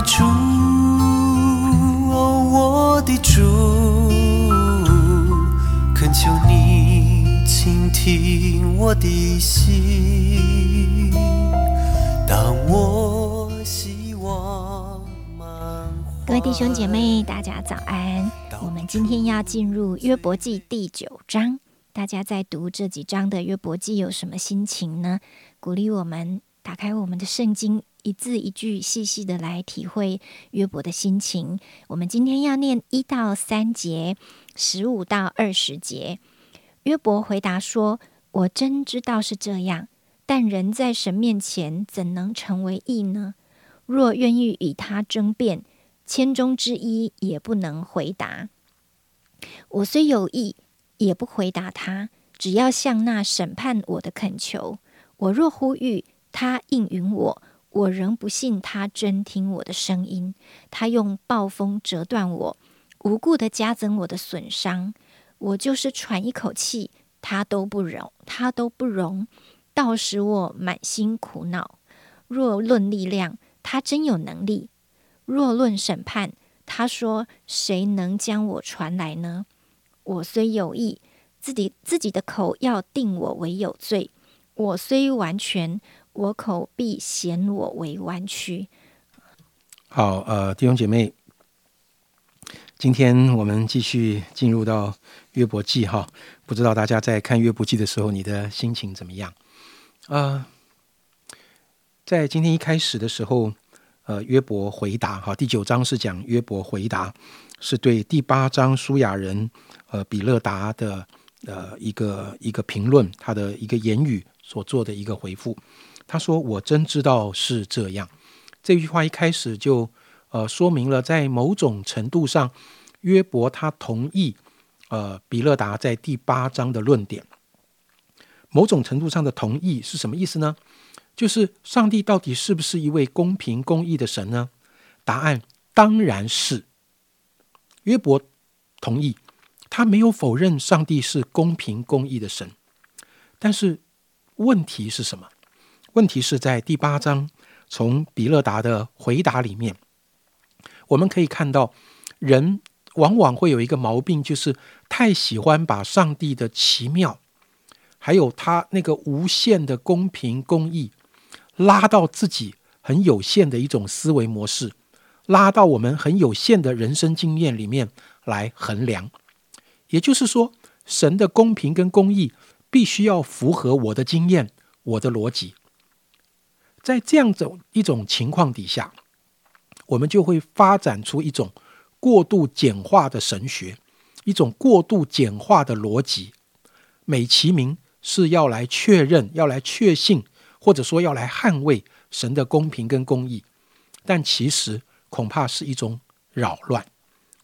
主，我的主，恳求你倾听我的心。当我希望各位弟兄姐妹，大家早安。我们今天要进入约伯记第九章，大家在读这几章的约伯记有什么心情呢？鼓励我们打开我们的圣经，一字一句细细的来体会约伯的心情。我们今天要念一到三节，十五到二十节。约伯回答说：“我真知道是这样，但人在神面前怎能成为义呢？若愿意与他争辩，千中之一也不能回答。我虽有意，也不回答他。只要向那审判我的恳求，我若呼吁，他应允我，我仍不信他真听我的声音。他用暴风折断我，无故的加增我的损伤。我就是喘一口气，他都不容，他都不容，倒使我满心苦恼。若论力量，他真有能力；若论审判，他说：“谁能将我传来呢？”我虽有意，自己自己的口要定我为有罪；我虽完全，我口必嫌我为弯曲。好，呃，弟兄姐妹，今天我们继续进入到约伯记哈，不知道大家在看约伯记的时候，你的心情怎么样？啊、在今天一开始的时候，呃，约伯回答哈，第九章是讲约伯回答，是对第八章舒雅人呃比勒达的呃一个一个评论，他的一个言语所做的一个回复。他说：“我真知道是这样。”这句话一开始就呃说明了，在某种程度上，约伯他同意呃比勒达在第八章的论点。某种程度上的同意是什么意思呢？就是上帝到底是不是一位公平公义的神呢？答案当然是。约伯同意，他没有否认上帝是公平公义的神，但是问题是什么？问题是在第八章从比勒达的回答里面，我们可以看到，人往往会有一个毛病，就是太喜欢把上帝的奇妙，还有他那个无限的公平公义，拉到自己很有限的一种思维模式，拉到我们很有限的人生经验里面来衡量。也就是说，神的公平跟公义必须要符合我的经验、我的逻辑。在这样种一种情况底下，我们就会发展出一种过度简化的神学，一种过度简化的逻辑，美其名是要来确认、要来确信，或者说要来捍卫神的公平跟公义，但其实恐怕是一种扰乱。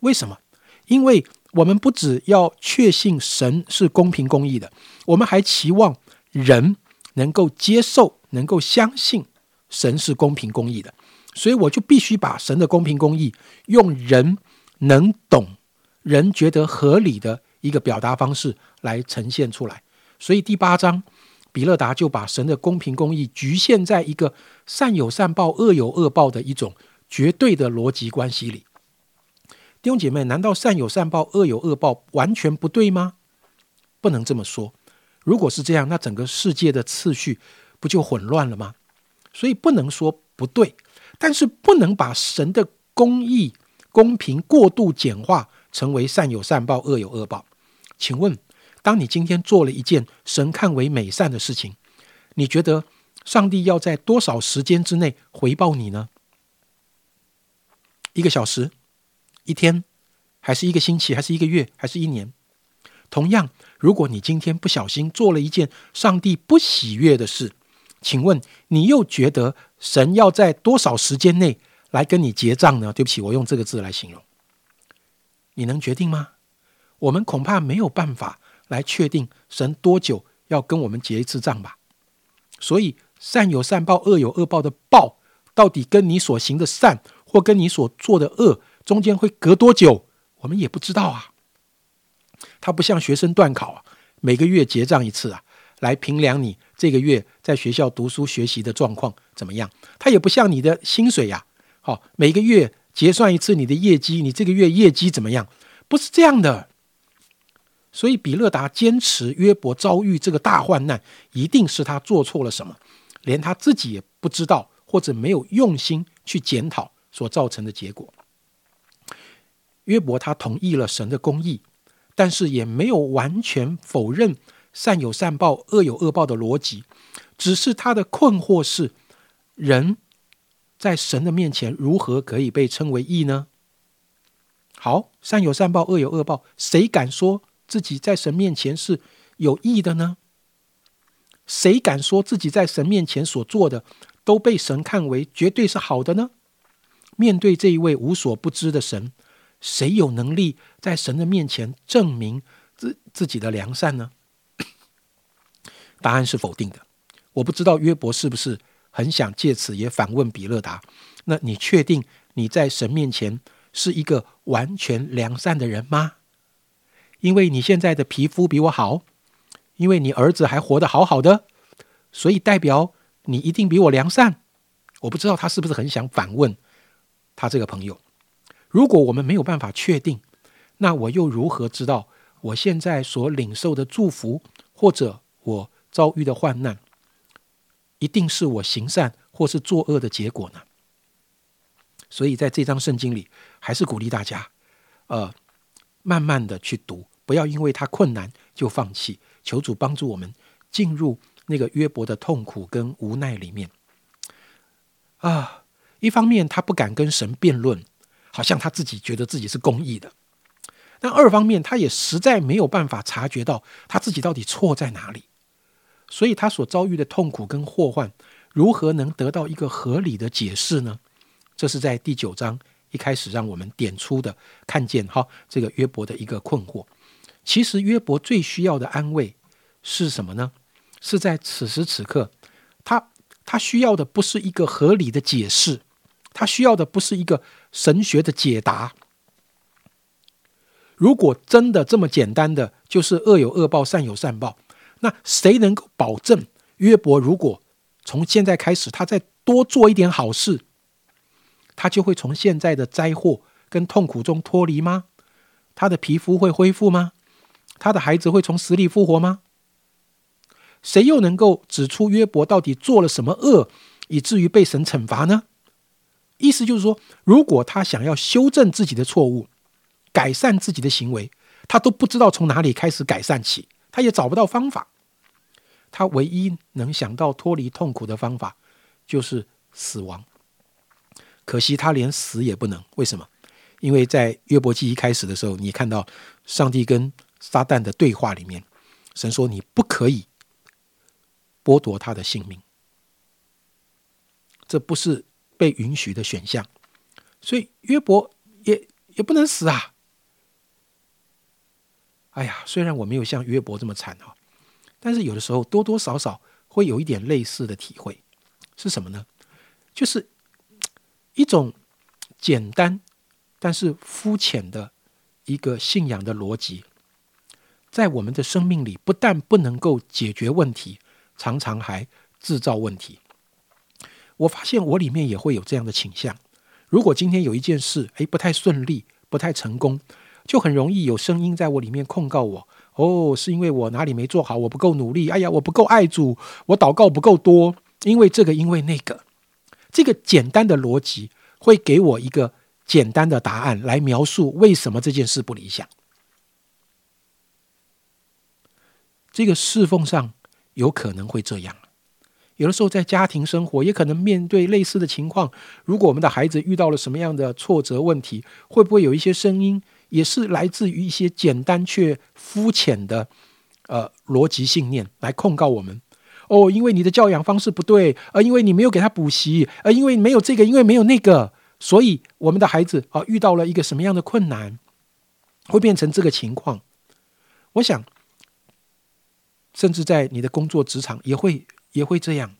为什么？因为我们不只要确信神是公平公义的，我们还期望人能够接受、能够相信神是公平公义的。所以我就必须把神的公平公义用人能懂、人觉得合理的一个表达方式来呈现出来。所以第八章，比勒达就把神的公平公义局限在一个善有善报、恶有恶报的一种绝对的逻辑关系里。弟兄姐妹，难道善有善报、恶有恶报完全不对吗？不能这么说。如果是这样，那整个世界的次序不就混乱了吗？所以不能说不对，但是不能把神的公义、公平过度简化成为善有善报、恶有恶报。请问，当你今天做了一件神看为美善的事情，你觉得上帝要在多少时间之内回报你呢？一个小时？一天，还是一个星期，还是一个月，还是一年？同样，如果你今天不小心做了一件上帝不喜悦的事，请问你又觉得神要在多少时间内来跟你结账呢？对不起，我用这个字来形容，你能决定吗？我们恐怕没有办法来确定神多久要跟我们结一次账吧。所以，善有善报，恶有恶报的报，到底跟你所行的善或跟你所做的恶中间会隔多久，我们也不知道啊。他不像学生段考啊，每个月结账一次啊，来评量你这个月在学校读书学习的状况怎么样。他也不像你的薪水呀，好，每个月结算一次你的业绩，你这个月业绩怎么样？不是这样的。所以比勒达坚持约伯遭遇这个大患难，一定是他做错了什么，连他自己也不知道，或者没有用心去检讨所造成的结果。约伯他同意了神的公义，但是也没有完全否认善有善报、恶有恶报的逻辑，只是他的困惑是：人在神的面前如何可以被称为义呢？好，善有善报、恶有恶报，谁敢说？自己在神面前是有义的呢？谁敢说自己在神面前所做的都被神看为绝对是好的呢？面对这一位无所不知的神，谁有能力在神的面前证明自自己的良善呢？答案是否定的。我不知道约伯是不是很想借此也反问比勒达：那你确定你在神面前是一个完全良善的人吗？因为你现在的皮肤比我好，因为你儿子还活得好好的，所以代表你一定比我良善。我不知道他是不是很想反问他这个朋友。如果我们没有办法确定，那我又如何知道我现在所领受的祝福，或者我遭遇的患难，一定是我行善或是作恶的结果呢？所以在这章圣经里，还是鼓励大家，呃。慢慢的去读，不要因为他困难就放弃。求主帮助我们进入那个约伯的痛苦跟无奈里面。啊，一方面他不敢跟神辩论，好像他自己觉得自己是公义的；但二方面他也实在没有办法察觉到他自己到底错在哪里。所以他所遭遇的痛苦跟祸患，如何能得到一个合理的解释呢？这是在第九章。一开始让我们点出的看见哈，这个约伯的一个困惑。其实约伯最需要的安慰是什么呢？是在此时此刻，他他需要的不是一个合理的解释，他需要的不是一个神学的解答。如果真的这么简单的就是恶有恶报，善有善报，那谁能够保证约伯如果从现在开始他再多做一点好事？他就会从现在的灾祸跟痛苦中脱离吗？他的皮肤会恢复吗？他的孩子会从死里复活吗？谁又能够指出约伯到底做了什么恶，以至于被神惩罚呢？意思就是说，如果他想要修正自己的错误，改善自己的行为，他都不知道从哪里开始改善起，他也找不到方法。他唯一能想到脱离痛苦的方法，就是死亡。可惜他连死也不能，为什么？因为在约伯记一开始的时候，你看到上帝跟撒旦的对话里面，神说你不可以剥夺他的性命，这不是被允许的选项，所以约伯也也不能死啊！哎呀，虽然我没有像约伯这么惨哈，但是有的时候多多少少会有一点类似的体会，是什么呢？就是。一种简单但是肤浅的一个信仰的逻辑，在我们的生命里，不但不能够解决问题，常常还制造问题。我发现我里面也会有这样的倾向。如果今天有一件事，诶不太顺利，不太成功，就很容易有声音在我里面控告我。哦，是因为我哪里没做好，我不够努力。哎呀，我不够爱主，我祷告不够多，因为这个，因为那个。这个简单的逻辑会给我一个简单的答案来描述为什么这件事不理想。这个侍奉上有可能会这样，有的时候在家庭生活也可能面对类似的情况。如果我们的孩子遇到了什么样的挫折问题，会不会有一些声音也是来自于一些简单却肤浅的呃逻辑信念来控告我们？哦，因为你的教养方式不对，而因为你没有给他补习，而因为没有这个，因为没有那个，所以我们的孩子啊遇到了一个什么样的困难，会变成这个情况。我想，甚至在你的工作职场也会也会这样。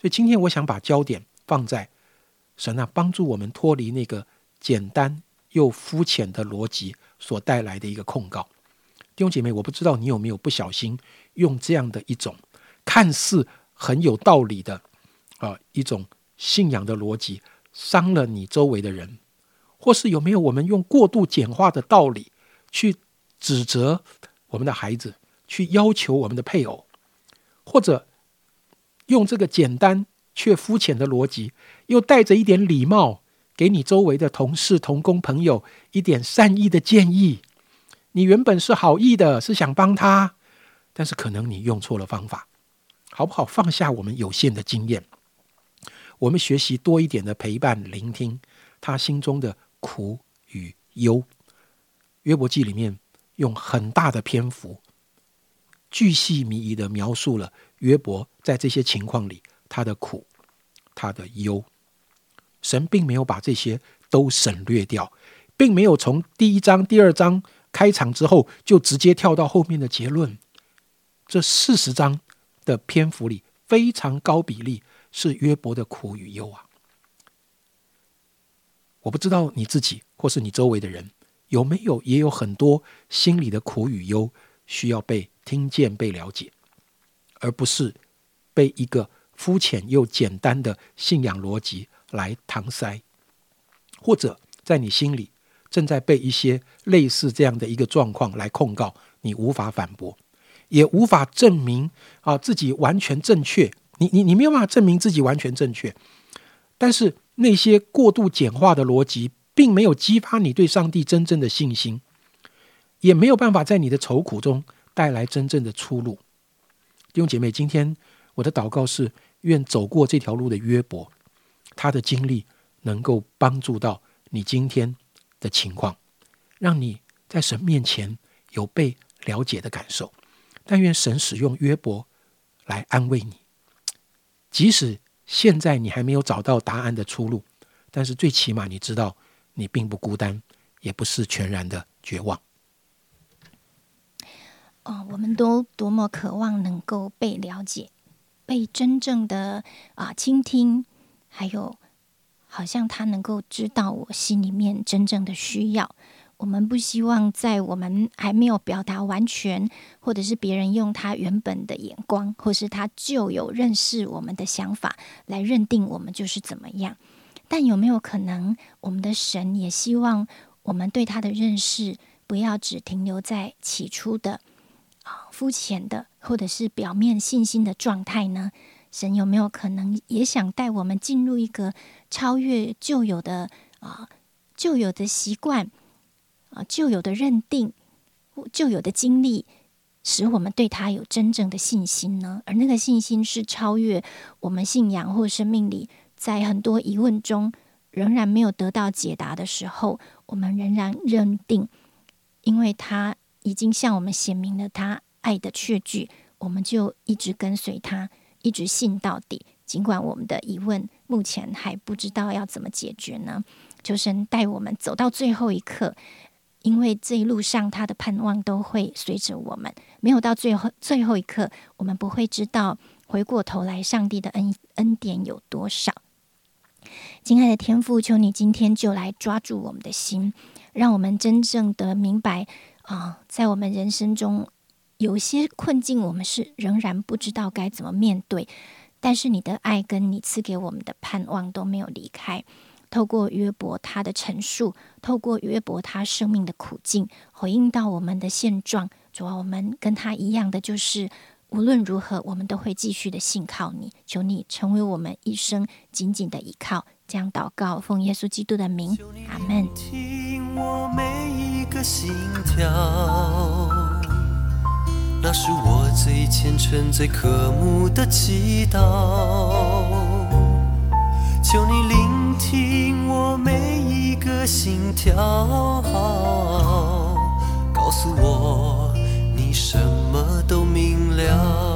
所以今天我想把焦点放在神啊，帮助我们脱离那个简单又肤浅的逻辑所带来的一个控告。弟兄姐妹，我不知道你有没有不小心用这样的一种看似很有道理的啊一种信仰的逻辑，伤了你周围的人，或是有没有我们用过度简化的道理去指责我们的孩子，去要求我们的配偶，或者用这个简单却肤浅的逻辑，又带着一点礼貌，给你周围的同事、同工、朋友一点善意的建议。你原本是好意的，是想帮他，但是可能你用错了方法，好不好？放下我们有限的经验，我们学习多一点的陪伴、聆听他心中的苦与忧。约伯记里面用很大的篇幅，巨细靡遗的描述了约伯在这些情况里他的苦、他的忧。神并没有把这些都省略掉，并没有从第一章、第二章。开场之后，就直接跳到后面的结论。这四十章的篇幅里，非常高比例是约伯的苦与忧啊。我不知道你自己或是你周围的人有没有也有很多心里的苦与忧需要被听见、被了解，而不是被一个肤浅又简单的信仰逻辑来搪塞，或者在你心里。正在被一些类似这样的一个状况来控告你，无法反驳，也无法证明啊自己完全正确。你你你没有办法证明自己完全正确，但是那些过度简化的逻辑，并没有激发你对上帝真正的信心，也没有办法在你的愁苦中带来真正的出路。弟兄姐妹，今天我的祷告是：愿走过这条路的约伯，他的经历能够帮助到你今天。的情况，让你在神面前有被了解的感受。但愿神使用约伯来安慰你，即使现在你还没有找到答案的出路，但是最起码你知道你并不孤单，也不是全然的绝望。哦，我们都多么渴望能够被了解，被真正的啊倾听，还有。好像他能够知道我心里面真正的需要。我们不希望在我们还没有表达完全，或者是别人用他原本的眼光，或是他就有认识我们的想法来认定我们就是怎么样。但有没有可能，我们的神也希望我们对他的认识不要只停留在起初的啊肤浅的，或者是表面信心的状态呢？神有没有可能也想带我们进入一个超越旧有的啊旧有的习惯啊旧有的认定旧有的经历，使我们对他有真正的信心呢？而那个信心是超越我们信仰或生命里，在很多疑问中仍然没有得到解答的时候，我们仍然认定，因为他已经向我们显明了他爱的确据，我们就一直跟随他。一直信到底，尽管我们的疑问目前还不知道要怎么解决呢？求神带我们走到最后一刻，因为这一路上他的盼望都会随着我们。没有到最后最后一刻，我们不会知道回过头来上帝的恩恩典有多少。亲爱的天父，求你今天就来抓住我们的心，让我们真正的明白啊，在我们人生中。有些困境，我们是仍然不知道该怎么面对，但是你的爱跟你赐给我们的盼望都没有离开。透过约伯他的陈述，透过约伯他生命的苦境，回应到我们的现状。主啊我们跟他一样的，就是无论如何，我们都会继续的信靠你。求你成为我们一生紧紧的依靠。这样祷告，奉耶稣基督的名，阿门。个心跳那是我最虔诚、最渴慕的祈祷。求你聆听我每一个心跳，告诉我你什么都明了。